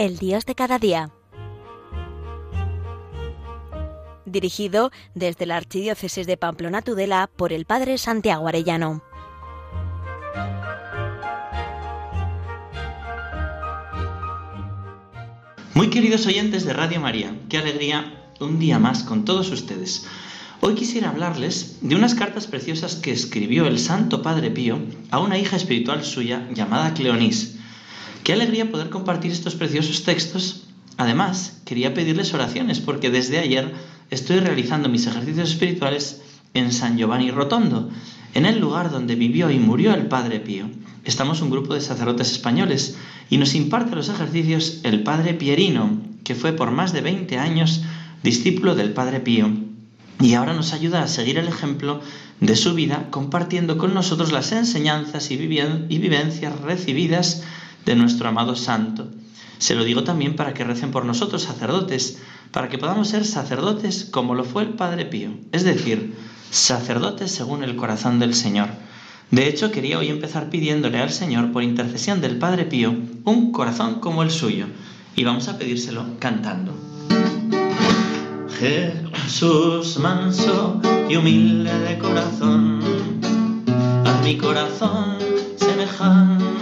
El Dios de cada día. Dirigido desde la Archidiócesis de Pamplona Tudela por el Padre Santiago Arellano. Muy queridos oyentes de Radio María, qué alegría un día más con todos ustedes. Hoy quisiera hablarles de unas cartas preciosas que escribió el Santo Padre Pío a una hija espiritual suya llamada Cleonís Qué alegría poder compartir estos preciosos textos. Además, quería pedirles oraciones porque desde ayer estoy realizando mis ejercicios espirituales en San Giovanni Rotondo, en el lugar donde vivió y murió el Padre Pío. Estamos un grupo de sacerdotes españoles y nos imparte los ejercicios el Padre Pierino, que fue por más de 20 años discípulo del Padre Pío y ahora nos ayuda a seguir el ejemplo de su vida compartiendo con nosotros las enseñanzas y, vivencias recibidas de nuestro amado santo. Se lo digo también para que recen por nosotros, sacerdotes, para que podamos ser sacerdotes como lo fue el Padre Pío, es decir, sacerdotes según el corazón del Señor. De hecho, quería hoy empezar pidiéndole al Señor, por intercesión del Padre Pío, un corazón como el suyo, y vamos a pedírselo cantando. Jesús manso y humilde de corazón, a mi corazón semejante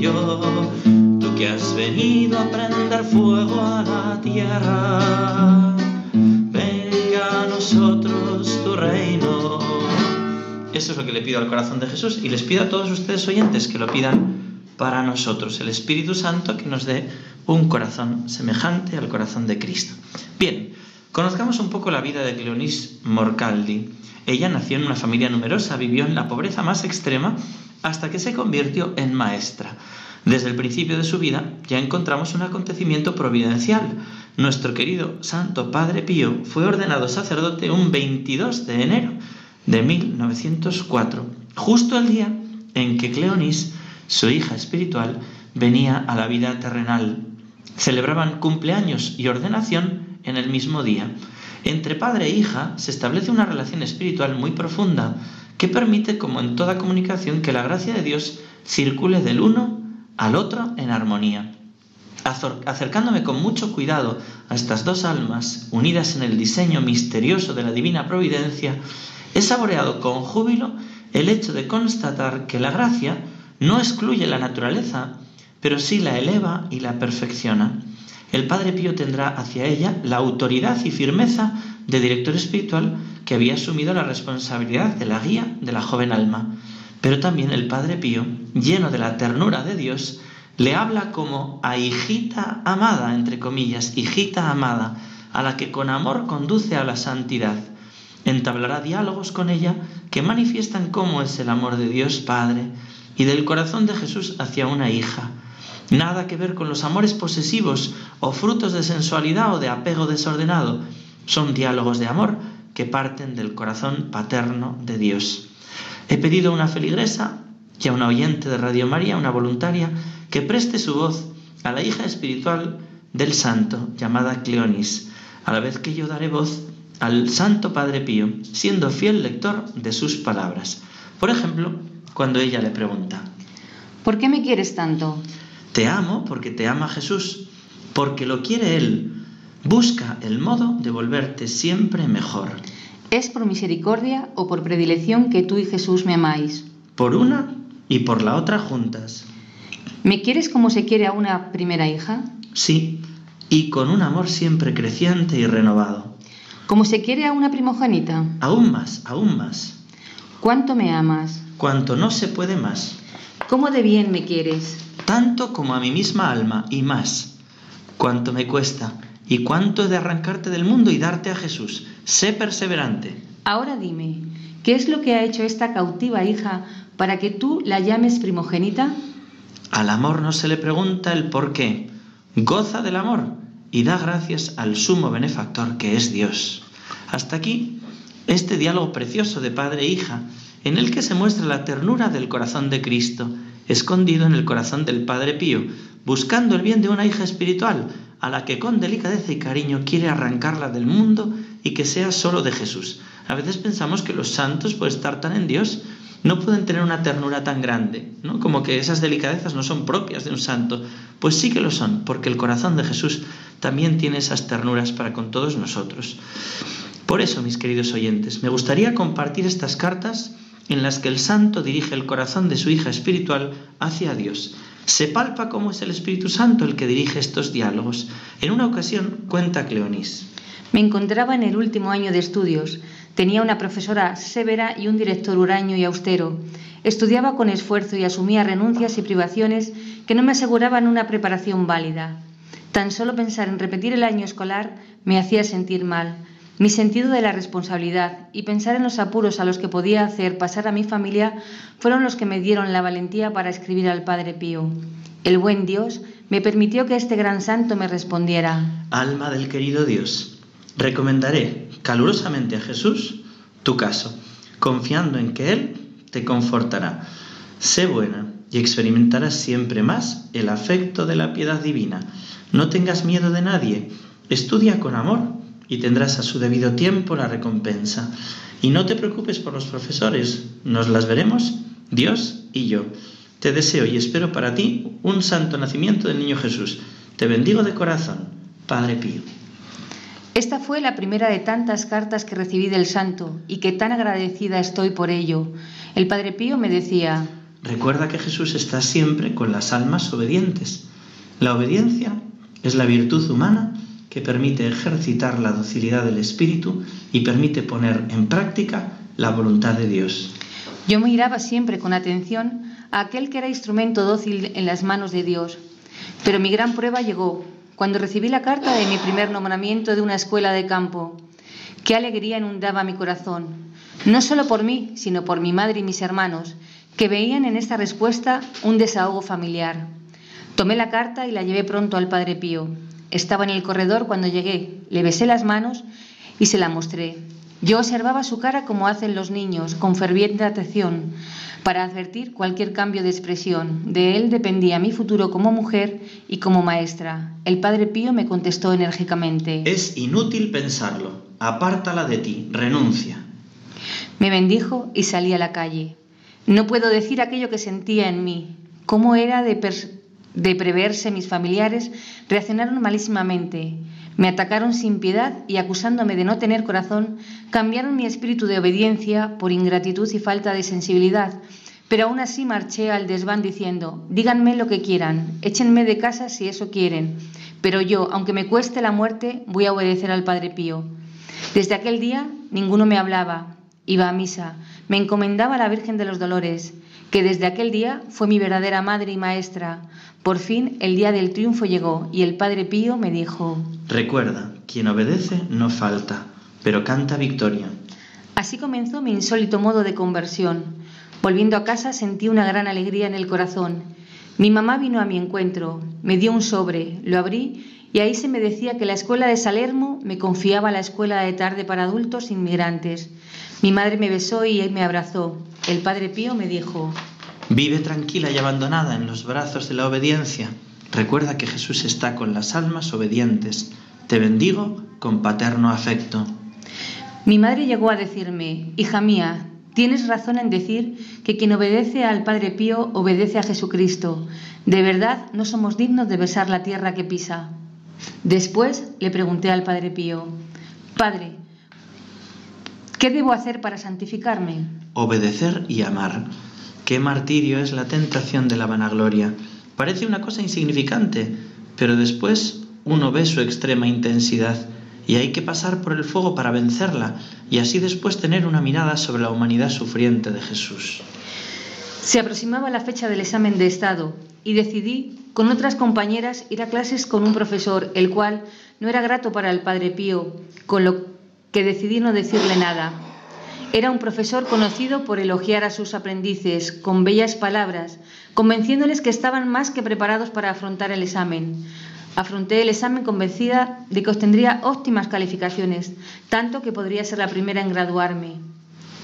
tú que has venido a prender fuego a la tierra, venga a nosotros tu reino. Eso es lo que le pido al corazón de Jesús y les pido a todos ustedes oyentes que lo pidan para nosotros, el Espíritu Santo que nos dé un corazón semejante al corazón de Cristo. Bien, conozcamos un poco la vida de Cleonis Morcaldi. Ella nació en una familia numerosa, vivió en la pobreza más extrema hasta que se convirtió en maestra. Desde el principio de su vida ya encontramos un acontecimiento providencial. Nuestro querido Santo Padre Pío fue ordenado sacerdote un 22 de enero de 1904, justo el día en que Cleonis, su hija espiritual, venía a la vida terrenal. Celebraban cumpleaños y ordenación en el mismo día. Entre padre e hija se establece una relación espiritual muy profunda que permite, como en toda comunicación, que la gracia de Dios circule del uno al otro en armonía. Acercándome con mucho cuidado a estas dos almas, unidas en el diseño misterioso de la divina providencia, he saboreado con júbilo el hecho de constatar que la gracia no excluye la naturaleza, pero sí la eleva y la perfecciona. El Padre Pío tendrá hacia ella la autoridad y firmeza de director espiritual que había asumido la responsabilidad de la guía de la joven alma. Pero también el Padre Pío, lleno de la ternura de Dios, le habla como a hijita amada, entre comillas, hijita amada, a la que con amor conduce a la santidad. Entablará diálogos con ella que manifiestan cómo es el amor de Dios Padre y del corazón de Jesús hacia una hija. Nada que ver con los amores posesivos o frutos de sensualidad o de apego desordenado, son diálogos de amor que parten del corazón paterno de Dios. He pedido a una feligresa y a una oyente de Radio María, una voluntaria, que preste su voz a la hija espiritual del santo llamada Cleonis, a la vez que yo daré voz al Santo Padre Pío, siendo fiel lector de sus palabras. Por ejemplo, cuando ella le pregunta, ¿Por qué me quieres tanto? Te amo porque te ama Jesús, porque lo quiere Él, Busca el modo de volverte siempre mejor. ¿Es por misericordia o por predilección que tú y Jesús me amáis? Por una y por la otra juntas. ¿Me quieres como se quiere a una primera hija? Sí, y con un amor siempre creciente y renovado. ¿Como se quiere a una primogénita? Aún más, aún más. ¿Cuánto me amas? Cuanto no se puede más. ¿Cómo de bien me quieres? Tanto como a mi misma alma y más. Cuánto me cuesta ¿Y cuánto he de arrancarte del mundo y darte a Jesús? Sé perseverante. Ahora dime, ¿qué es lo que ha hecho esta cautiva hija para que tú la llames primogénita? Al amor no se le pregunta el por qué. Goza del amor y da gracias al sumo benefactor que es Dios. Hasta aquí este diálogo precioso de padre e hija, en el que se muestra la ternura del corazón de Cristo, escondido en el corazón del Padre Pío, buscando el bien de una hija espiritual, a la que con delicadeza y cariño quiere arrancarla del mundo y que sea solo de Jesús. A veces pensamos que los santos, por estar tan en Dios, no pueden tener una ternura tan grande, ¿no? Como que esas delicadezas no son propias de un santo. Pues sí que lo son, porque el corazón de Jesús también tiene esas ternuras para con todos nosotros. Por eso, mis queridos oyentes, me gustaría compartir estas cartas en las que el santo dirige el corazón de su hija espiritual hacia Dios. Se palpa cómo es el Espíritu Santo el que dirige estos diálogos. En una ocasión cuenta Cleonis. Me encontraba en el último año de estudios. Tenía una profesora severa y un director huraño y austero. Estudiaba con esfuerzo y asumía renuncias y privaciones que no me aseguraban una preparación válida. Tan solo pensar en repetir el año escolar me hacía sentir mal. Mi sentido de la responsabilidad y pensar en los apuros a los que podía hacer pasar a mi familia fueron los que me dieron la valentía para escribir al Padre Pío. El buen Dios me permitió que este gran santo me respondiera. Alma del querido Dios, recomendaré calurosamente a Jesús tu caso, confiando en que Él te confortará. Sé buena y experimentarás siempre más el afecto de la piedad divina. No tengas miedo de nadie, estudia con amor y tendrás a su debido tiempo la recompensa. Y no te preocupes por los profesores, nos las veremos Dios y yo. Te deseo y espero para ti un santo nacimiento del niño Jesús. Te bendigo de corazón, Padre Pío. Esta fue la primera de tantas cartas que recibí del santo y que tan agradecida estoy por ello. El Padre Pío me decía, Recuerda que Jesús está siempre con las almas obedientes. La obediencia es la virtud humana que permite ejercitar la docilidad del espíritu y permite poner en práctica la voluntad de Dios. Yo miraba siempre con atención a aquel que era instrumento dócil en las manos de Dios. Pero mi gran prueba llegó cuando recibí la carta de mi primer nombramiento de una escuela de campo. Qué alegría inundaba mi corazón, no solo por mí, sino por mi madre y mis hermanos, que veían en esta respuesta un desahogo familiar. Tomé la carta y la llevé pronto al Padre Pío. Estaba en el corredor cuando llegué, le besé las manos y se la mostré. Yo observaba su cara como hacen los niños, con ferviente atención, para advertir cualquier cambio de expresión. De él dependía mi futuro como mujer y como maestra. El padre Pío me contestó enérgicamente. Es inútil pensarlo. Apártala de ti. Renuncia. Me bendijo y salí a la calle. No puedo decir aquello que sentía en mí. ¿Cómo era de, de preverse mis familiares, reaccionaron malísimamente. Me atacaron sin piedad y acusándome de no tener corazón, cambiaron mi espíritu de obediencia por ingratitud y falta de sensibilidad. Pero aún así marché al desván diciendo, díganme lo que quieran, échenme de casa si eso quieren, pero yo, aunque me cueste la muerte, voy a obedecer al Padre Pío. Desde aquel día ninguno me hablaba, iba a misa, me encomendaba a la Virgen de los Dolores, que desde aquel día fue mi verdadera madre y maestra, por fin el día del triunfo llegó y el Padre Pío me dijo, Recuerda, quien obedece no falta, pero canta victoria. Así comenzó mi insólito modo de conversión. Volviendo a casa sentí una gran alegría en el corazón. Mi mamá vino a mi encuentro, me dio un sobre, lo abrí y ahí se me decía que la escuela de Salermo me confiaba la escuela de tarde para adultos inmigrantes. Mi madre me besó y me abrazó. El Padre Pío me dijo, Vive tranquila y abandonada en los brazos de la obediencia. Recuerda que Jesús está con las almas obedientes. Te bendigo con paterno afecto. Mi madre llegó a decirme, hija mía, tienes razón en decir que quien obedece al Padre Pío obedece a Jesucristo. De verdad no somos dignos de besar la tierra que pisa. Después le pregunté al Padre Pío, Padre, ¿qué debo hacer para santificarme? Obedecer y amar. Qué martirio es la tentación de la vanagloria. Parece una cosa insignificante, pero después uno ve su extrema intensidad y hay que pasar por el fuego para vencerla y así después tener una mirada sobre la humanidad sufriente de Jesús. Se aproximaba la fecha del examen de Estado y decidí, con otras compañeras, ir a clases con un profesor, el cual no era grato para el Padre Pío, con lo que decidí no decirle nada. Era un profesor conocido por elogiar a sus aprendices con bellas palabras, convenciéndoles que estaban más que preparados para afrontar el examen. Afronté el examen convencida de que obtendría óptimas calificaciones, tanto que podría ser la primera en graduarme.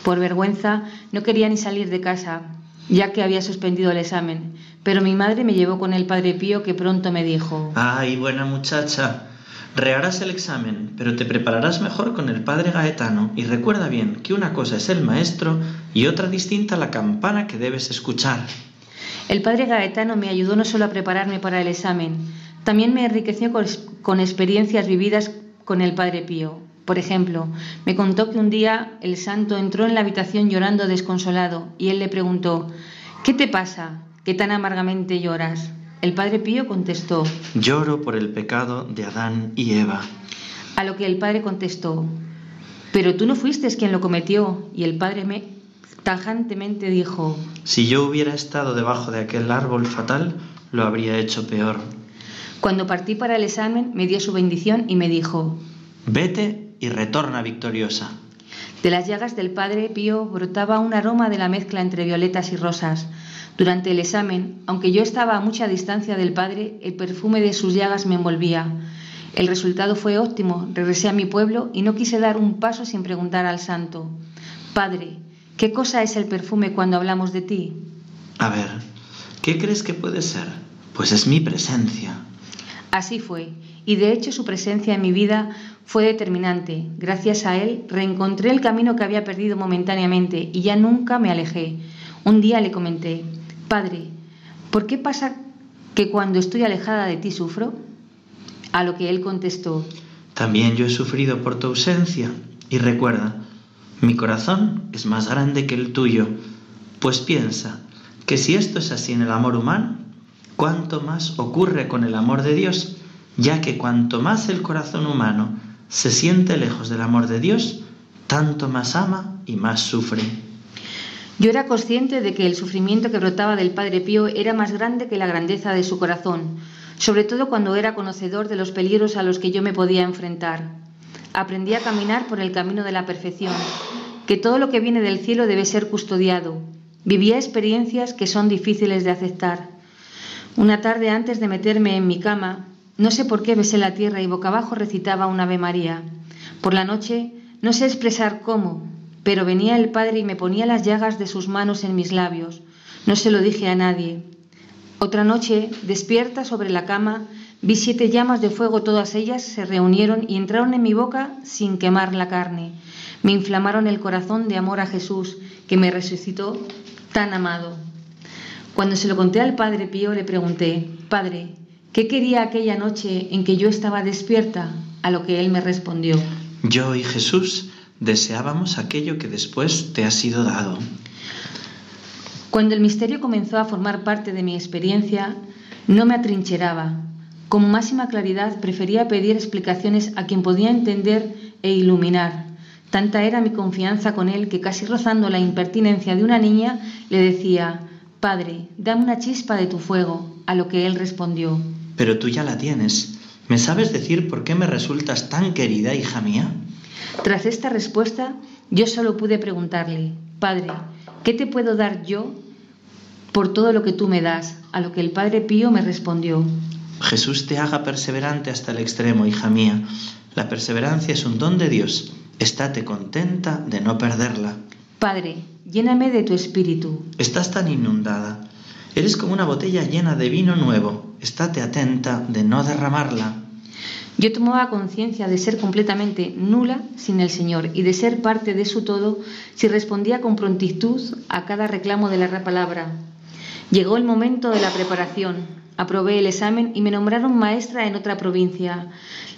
Por vergüenza no quería ni salir de casa, ya que había suspendido el examen, pero mi madre me llevó con el Padre Pío que pronto me dijo, ¡Ay, buena muchacha! Reharás el examen, pero te prepararás mejor con el padre Gaetano y recuerda bien que una cosa es el maestro y otra distinta la campana que debes escuchar. El padre Gaetano me ayudó no solo a prepararme para el examen, también me enriqueció con, experiencias vividas con el padre Pío. Por ejemplo, me contó que un día el santo entró en la habitación llorando desconsolado y él le preguntó, ¿qué te pasa? ¿Qué tan amargamente lloras? El padre Pío contestó, Lloro por el pecado de Adán y Eva. A lo que el padre contestó, Pero tú no fuiste quien lo cometió. Y el padre me tajantemente dijo, Si yo hubiera estado debajo de aquel árbol fatal, lo habría hecho peor. Cuando partí para el examen, me dio su bendición y me dijo, Vete y retorna victoriosa. De las llagas del padre Pío brotaba un aroma de la mezcla entre violetas y rosas. Durante el examen, aunque yo estaba a mucha distancia del padre, el perfume de sus llagas me envolvía. El resultado fue óptimo. Regresé a mi pueblo y no quise dar un paso sin preguntar al santo. Padre, ¿qué cosa es el perfume cuando hablamos de ti? A ver, ¿qué crees que puede ser? Pues es mi presencia. Así fue, y de hecho su presencia en mi vida fue determinante. Gracias a él reencontré el camino que había perdido momentáneamente y ya nunca me alejé. Un día le comenté, Padre, ¿por qué pasa que cuando estoy alejada de ti sufro? A lo que él contestó, También yo he sufrido por tu ausencia. Y recuerda, mi corazón es más grande que el tuyo, pues piensa que si esto es así en el amor humano, cuánto más ocurre con el amor de Dios, ya que cuanto más el corazón humano se siente lejos del amor de Dios, tanto más ama y más sufre. Yo era consciente de que el sufrimiento que brotaba del Padre Pío era más grande que la grandeza de su corazón, sobre todo cuando era conocedor de los peligros a los que yo me podía enfrentar. Aprendí a caminar por el camino de la perfección, que todo lo que viene del cielo debe ser custodiado. Vivía experiencias que son difíciles de aceptar. Una tarde antes de meterme en mi cama, no sé por qué besé la tierra y boca abajo recitaba un Ave María. Por la noche, no sé expresar cómo, pero venía el Padre y me ponía las llagas de sus manos en mis labios. No se lo dije a nadie. Otra noche, despierta sobre la cama, vi siete llamas de fuego, todas ellas se reunieron y entraron en mi boca sin quemar la carne. Me inflamaron el corazón de amor a Jesús, que me resucitó tan amado. Cuando se lo conté al Padre Pío, le pregunté, Padre, ¿qué quería aquella noche en que yo estaba despierta? A lo que él me respondió, Yo y Jesús deseábamos aquello que después te ha sido dado. Cuando el misterio comenzó a formar parte de mi experiencia, no me atrincheraba. Con máxima claridad prefería pedir explicaciones a quien podía entender e iluminar. Tanta era mi confianza con él que casi rozando la impertinencia de una niña le decía, Padre, dame una chispa de tu fuego, a lo que él respondió. Pero tú ya la tienes. ¿Me sabes decir por qué me resultas tan querida, hija mía? Tras esta respuesta, yo solo pude preguntarle, Padre, ¿qué te puedo dar yo por todo lo que tú me das? A lo que el Padre Pío me respondió, Jesús te haga perseverante hasta el extremo, hija mía. La perseverancia es un don de Dios. Estate contenta de no perderla. Padre, lléname de tu espíritu. Estás tan inundada. Eres como una botella llena de vino nuevo. Estate atenta de no derramarla. Yo tomaba conciencia de ser completamente nula sin el Señor y de ser parte de su todo si respondía con prontitud a cada reclamo de la palabra. Llegó el momento de la preparación. Aprobé el examen y me nombraron maestra en otra provincia.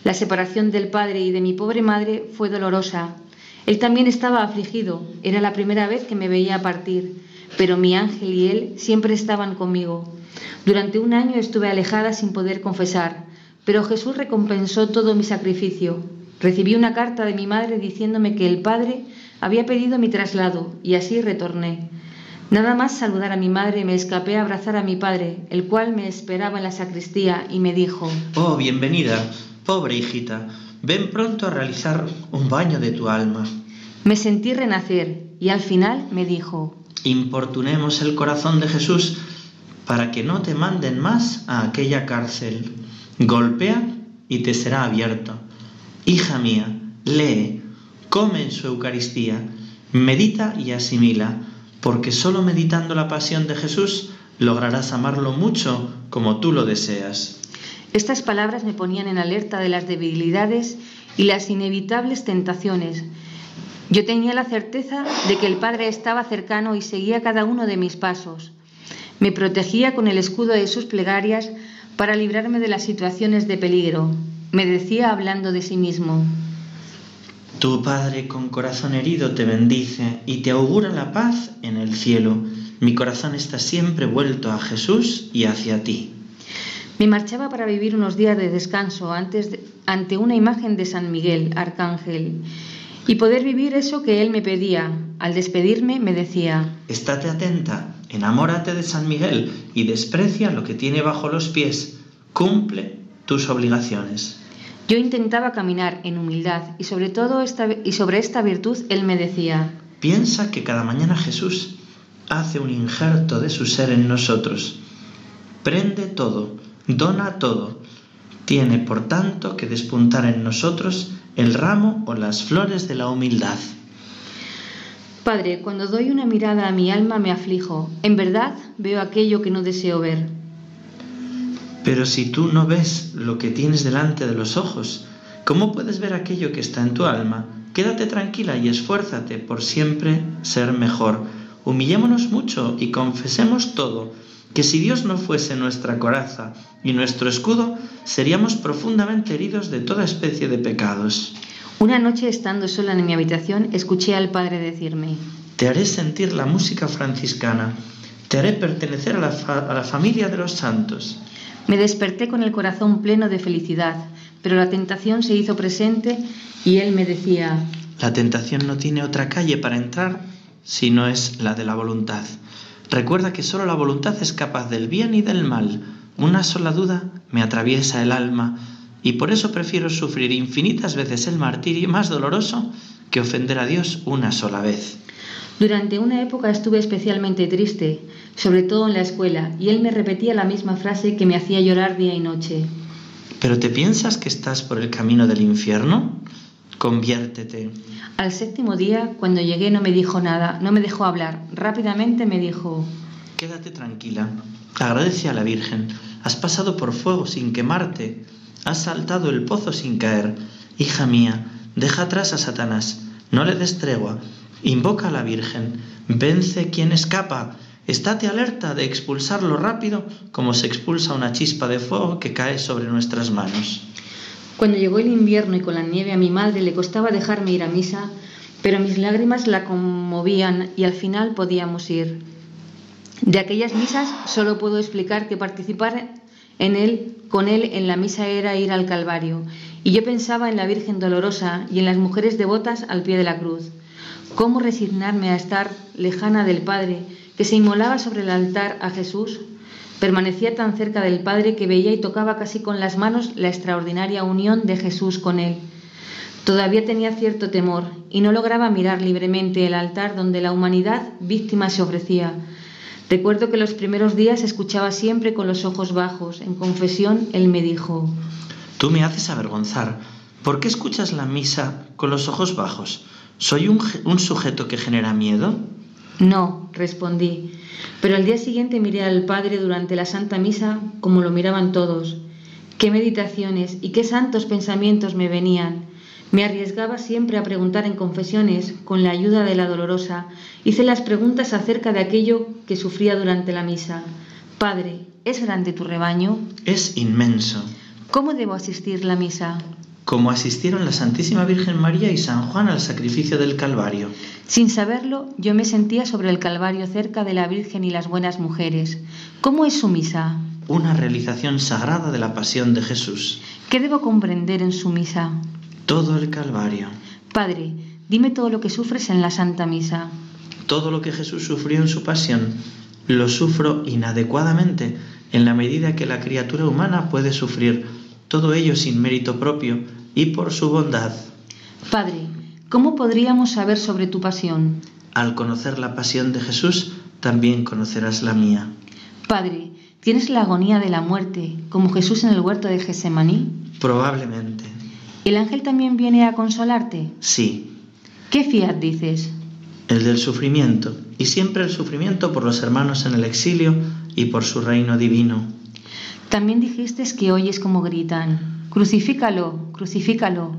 La separación del padre y de mi pobre madre fue dolorosa. Él también estaba afligido. Era la primera vez que me veía partir. Pero mi ángel y él siempre estaban conmigo. Durante un año estuve alejada sin poder confesar. Pero Jesús recompensó todo mi sacrificio. Recibí una carta de mi madre diciéndome que el Padre había pedido mi traslado y así retorné. Nada más saludar a mi madre me escapé a abrazar a mi padre, el cual me esperaba en la sacristía y me dijo, Oh, bienvenida, pobre hijita. Ven pronto a realizar un baño de tu alma. Me sentí renacer y al final me dijo, Importunemos el corazón de Jesús para que no te manden más a aquella cárcel. Golpea y te será abierto. Hija mía, lee, come en su Eucaristía, medita y asimila, porque solo meditando la pasión de Jesús lograrás amarlo mucho como tú lo deseas. Estas palabras me ponían en alerta de las debilidades y las inevitables tentaciones. Yo tenía la certeza de que el Padre estaba cercano y seguía cada uno de mis pasos. Me protegía con el escudo de sus plegarias para librarme de las situaciones de peligro. Me decía hablando de sí mismo. Tu Padre con corazón herido te bendice y te augura la paz en el cielo. Mi corazón está siempre vuelto a Jesús y hacia ti. Me marchaba para vivir unos días de descanso antes ante una imagen de San Miguel, arcángel, y poder vivir eso que él me pedía. Al despedirme me decía, Estate atenta, enamórate de San Miguel y desprecia lo que tiene bajo los pies. Cumple tus obligaciones. Yo intentaba caminar en humildad y sobre todo esta, y sobre esta virtud él me decía, Piensa que cada mañana Jesús hace un injerto de su ser en nosotros. Prende todo, dona todo. Tiene, por tanto, que despuntar en nosotros el ramo o las flores de la humildad. Padre, cuando doy una mirada a mi alma me aflijo. En verdad veo aquello que no deseo ver. Pero si tú no ves lo que tienes delante de los ojos, ¿cómo puedes ver aquello que está en tu alma? Quédate tranquila y esfuérzate por siempre ser mejor. Humillémonos mucho y confesemos todo, que si Dios no fuese nuestra coraza y nuestro escudo, seríamos profundamente heridos de toda especie de pecados. Una noche estando sola en mi habitación, escuché al Padre decirme, Te haré sentir la música franciscana, te haré pertenecer a la, fa- a la familia de los santos. Me desperté con el corazón pleno de felicidad, pero la tentación se hizo presente y él me decía, La tentación no tiene otra calle para entrar si no es la de la voluntad. Recuerda que solo la voluntad es capaz del bien y del mal. Una sola duda me atraviesa el alma y por eso prefiero sufrir infinitas veces el martirio más doloroso que ofender a Dios una sola vez. Durante una época estuve especialmente triste, sobre todo en la escuela, y él me repetía la misma frase que me hacía llorar día y noche. ¿Pero te piensas que estás por el camino del infierno? Conviértete. Al séptimo día, cuando llegué, no me dijo nada, no me dejó hablar. Rápidamente me dijo, Quédate tranquila. Agradece a la Virgen. Has pasado por fuego sin quemarte. Has saltado el pozo sin caer. Hija mía, deja atrás a Satanás. No le des tregua. Invoca a la Virgen. Vence quien escapa. Estate alerta de expulsarlo rápido como se expulsa una chispa de fuego que cae sobre nuestras manos. Cuando llegó el invierno y con la nieve a mi madre le costaba dejarme ir a misa, pero mis lágrimas la conmovían y al final podíamos ir. De aquellas misas solo puedo explicar que participar en él, con él en la misa era ir al Calvario, y yo pensaba en la Virgen Dolorosa y en las mujeres devotas al pie de la cruz. ¿Cómo resignarme a estar lejana del Padre que se inmolaba sobre el altar a Jesús? Permanecía tan cerca del Padre que veía y tocaba casi con las manos la extraordinaria unión de Jesús con él. Todavía tenía cierto temor y no lograba mirar libremente el altar donde la humanidad víctima se ofrecía. Recuerdo que los primeros días escuchaba siempre con los ojos bajos. En confesión, él me dijo, Tú me haces avergonzar. ¿Por qué escuchas la misa con los ojos bajos? ¿Soy un, un sujeto que genera miedo? No, respondí. Pero al día siguiente miré al Padre durante la Santa Misa como lo miraban todos. Qué meditaciones y qué santos pensamientos me venían. Me arriesgaba siempre a preguntar en confesiones, con la ayuda de la dolorosa. Hice las preguntas acerca de aquello que sufría durante la misa. Padre, ¿es grande tu rebaño? Es inmenso. ¿Cómo debo asistir la misa? como asistieron la Santísima Virgen María y San Juan al sacrificio del Calvario. Sin saberlo, yo me sentía sobre el Calvario cerca de la Virgen y las buenas mujeres. ¿Cómo es su misa? Una realización sagrada de la pasión de Jesús. ¿Qué debo comprender en su misa? Todo el Calvario. Padre, dime todo lo que sufres en la Santa Misa. Todo lo que Jesús sufrió en su pasión lo sufro inadecuadamente en la medida que la criatura humana puede sufrir todo ello sin mérito propio y por su bondad. Padre, ¿cómo podríamos saber sobre tu pasión? Al conocer la pasión de Jesús, también conocerás la mía. Padre, ¿tienes la agonía de la muerte, como Jesús en el huerto de Gesemaní? Probablemente. ¿El ángel también viene a consolarte? Sí, ¿Qué fiat dices? el del sufrimiento, y siempre el sufrimiento por los hermanos en el exilio y por su reino divino. También dijiste que oyes como gritan. Crucifícalo, crucifícalo.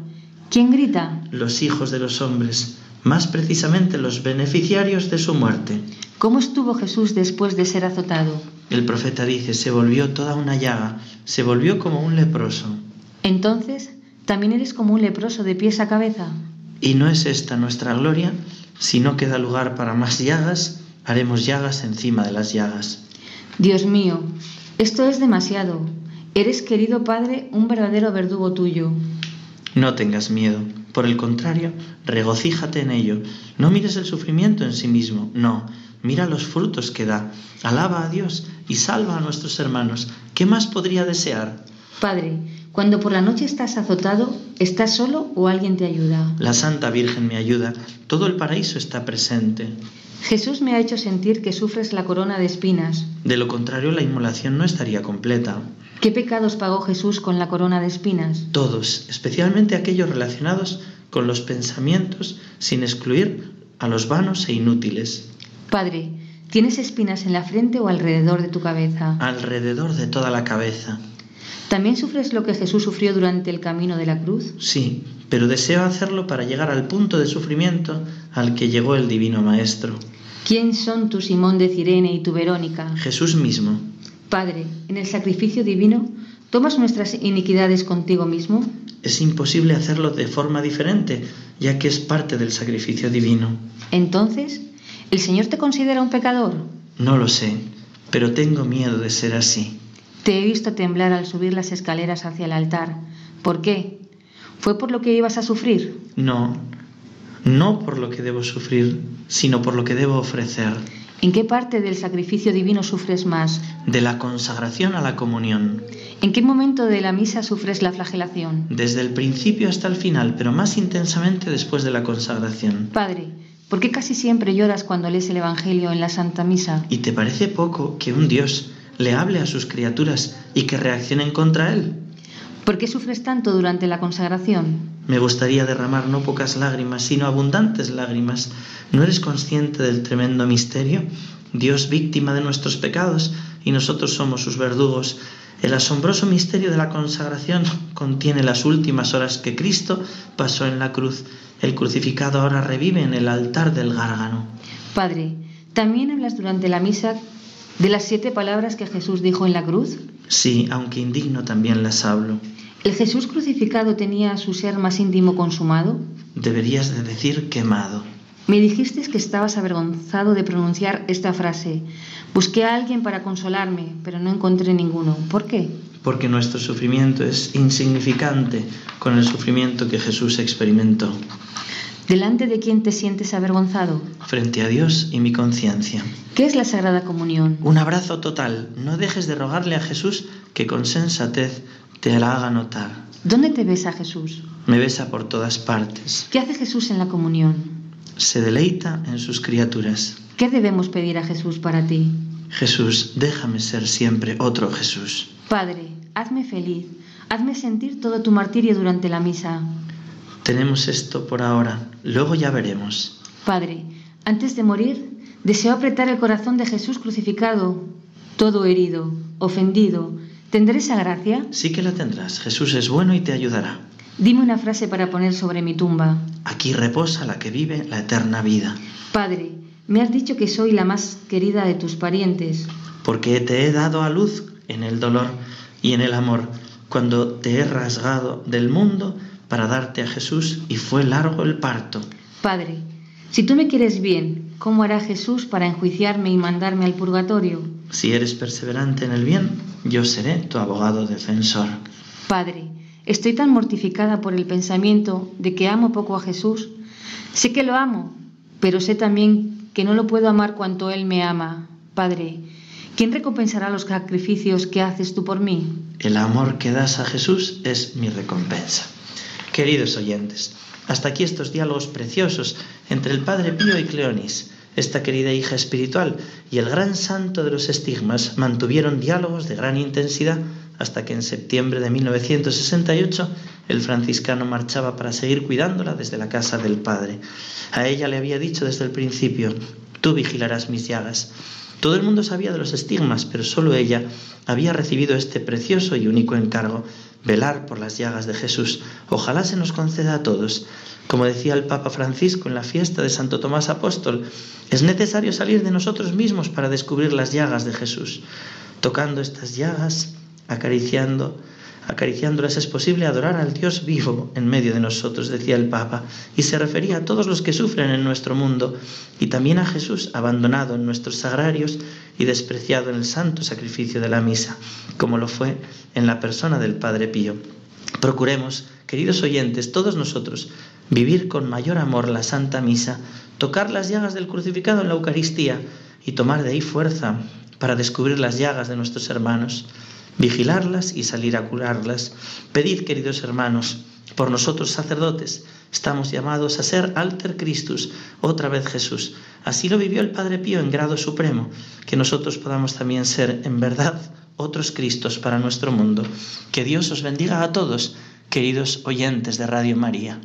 ¿Quién grita? Los hijos de los hombres, más precisamente los beneficiarios de su muerte. ¿Cómo estuvo Jesús después de ser azotado? El profeta dice, se volvió toda una llaga, se volvió como un leproso. Entonces, ¿también eres como un leproso de pies a cabeza? ¿Y no es esta nuestra gloria? Si no queda lugar para más llagas, haremos llagas encima de las llagas. Dios mío, esto es demasiado. Eres, querido Padre, un verdadero verdugo tuyo. No tengas miedo. Por el contrario, regocíjate en ello. No mires el sufrimiento en sí mismo, no. Mira los frutos que da. Alaba a Dios y salva a nuestros hermanos. ¿Qué más podría desear? Padre, cuando por la noche estás azotado, ¿estás solo o alguien te ayuda? La Santa Virgen me ayuda. Todo el paraíso está presente. Jesús me ha hecho sentir que sufres la corona de espinas. De lo contrario, la inmolación no estaría completa. ¿Qué pecados pagó Jesús con la corona de espinas? Todos, especialmente aquellos relacionados con los pensamientos, sin excluir a los vanos e inútiles. Padre, ¿tienes espinas en la frente o alrededor de tu cabeza? Alrededor de toda la cabeza. ¿También sufres lo que Jesús sufrió durante el camino de la cruz? Sí, pero deseo hacerlo para llegar al punto de sufrimiento al que llegó el Divino Maestro. ¿Quién son tu Simón de Cirene y tu Verónica? Jesús mismo. Padre, en el sacrificio divino, ¿tomas nuestras iniquidades contigo mismo? Es imposible hacerlo de forma diferente, ya que es parte del sacrificio divino. Entonces, ¿el Señor te considera un pecador? No lo sé, pero tengo miedo de ser así. Te he visto temblar al subir las escaleras hacia el altar. ¿Por qué? ¿Fue por lo que ibas a sufrir? No, no por lo que debo sufrir, sino por lo que debo ofrecer. ¿En qué parte del sacrificio divino sufres más? De la consagración a la comunión. ¿En qué momento de la misa sufres la flagelación? Desde el principio hasta el final, pero más intensamente después de la consagración. Padre, ¿por qué casi siempre lloras cuando lees el Evangelio en la Santa Misa? ¿Y te parece poco que un Dios le hable a sus criaturas y que reaccionen contra él? ¿Por qué sufres tanto durante la consagración? Me gustaría derramar no pocas lágrimas, sino abundantes lágrimas. ¿No eres consciente del tremendo misterio? Dios víctima de nuestros pecados y nosotros somos sus verdugos. El asombroso misterio de la consagración contiene las últimas horas que Cristo pasó en la cruz. El crucificado ahora revive en el altar del Gárgano. Padre, ¿también hablas durante la misa de las siete palabras que Jesús dijo en la cruz? Sí, aunque indigno también las hablo. ¿El Jesús crucificado tenía su ser más íntimo consumado? Deberías de decir quemado. Me dijiste que estabas avergonzado de pronunciar esta frase. Busqué a alguien para consolarme, pero no encontré ninguno. ¿Por qué? Porque nuestro sufrimiento es insignificante con el sufrimiento que Jesús experimentó. ¿Delante de quién te sientes avergonzado? Frente a Dios y mi conciencia. ¿Qué es la Sagrada Comunión? Un abrazo total. No dejes de rogarle a Jesús que con sensatez te la haga notar. ¿Dónde te besa Jesús? Me besa por todas partes. ¿Qué hace Jesús en la comunión? Se deleita en sus criaturas. ¿Qué debemos pedir a Jesús para ti? Jesús, déjame ser siempre otro Jesús. Padre, hazme feliz. Hazme sentir todo tu martirio durante la misa. Tenemos esto por ahora, luego ya veremos. Padre, antes de morir, deseo apretar el corazón de Jesús crucificado, todo herido, ofendido, ¿Tendré esa gracia? Sí que la tendrás. Jesús es bueno y te ayudará. Dime una frase para poner sobre mi tumba. Aquí reposa la que vive la eterna vida. Padre, me has dicho que soy la más querida de tus parientes. Porque te he dado a luz en el dolor y en el amor, cuando te he rasgado del mundo para darte a Jesús y fue largo el parto. Padre, si tú me quieres bien, ¿cómo hará Jesús para enjuiciarme y mandarme al purgatorio? Si eres perseverante en el bien, yo seré tu abogado defensor. Padre, estoy tan mortificada por el pensamiento de que amo poco a Jesús. Sé que lo amo, pero sé también que no lo puedo amar cuanto Él me ama. Padre, ¿quién recompensará los sacrificios que haces tú por mí? El amor que das a Jesús es mi recompensa. Queridos oyentes, hasta aquí estos diálogos preciosos entre el Padre Pío y Cleonis esta querida hija espiritual y el gran santo de los estigmas mantuvieron diálogos de gran intensidad hasta que en septiembre de 1968 el franciscano marchaba para seguir cuidándola desde la casa del padre. A ella le había dicho desde el principio, tú vigilarás mis llagas. Todo el mundo sabía de los estigmas, pero solo ella había recibido este precioso y único encargo, velar por las llagas de Jesús. Ojalá se nos conceda a todos. Como decía el Papa Francisco en la fiesta de Santo Tomás Apóstol, es necesario salir de nosotros mismos para descubrir las llagas de Jesús. Tocando estas llagas, acariciando, acariciándolas es posible adorar al Dios vivo en medio de nosotros, decía el Papa, y se refería a todos los que sufren en nuestro mundo y también a Jesús abandonado en nuestros sagrarios y despreciado en el santo sacrificio de la misa, como lo fue en la persona del Padre Pío. Procuremos, queridos oyentes, todos nosotros, vivir con mayor amor la Santa Misa, tocar las llagas del crucificado en la Eucaristía y tomar de ahí fuerza para descubrir las llagas de nuestros hermanos vigilarlas y salir a curarlas. Pedid, queridos hermanos, por nosotros sacerdotes, estamos llamados a ser alter Christus, otra vez Jesús. Así lo vivió el Padre Pío en grado supremo, que nosotros podamos también ser en verdad otros Cristos para nuestro mundo. Que Dios os bendiga a todos, queridos oyentes de Radio María.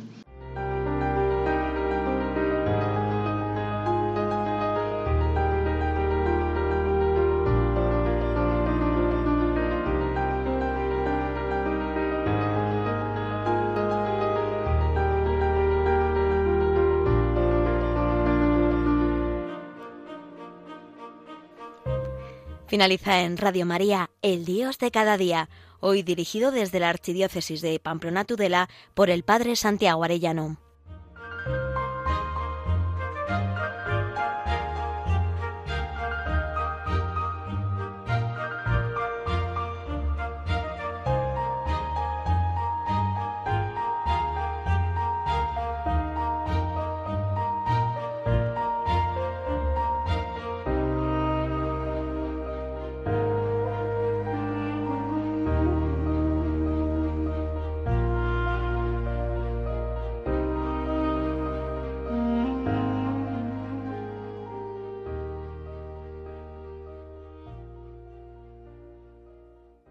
Finaliza en Radio María, El Dios de cada día, hoy dirigido desde la Archidiócesis de Pamplona Tudela por el Padre Santiago Arellano.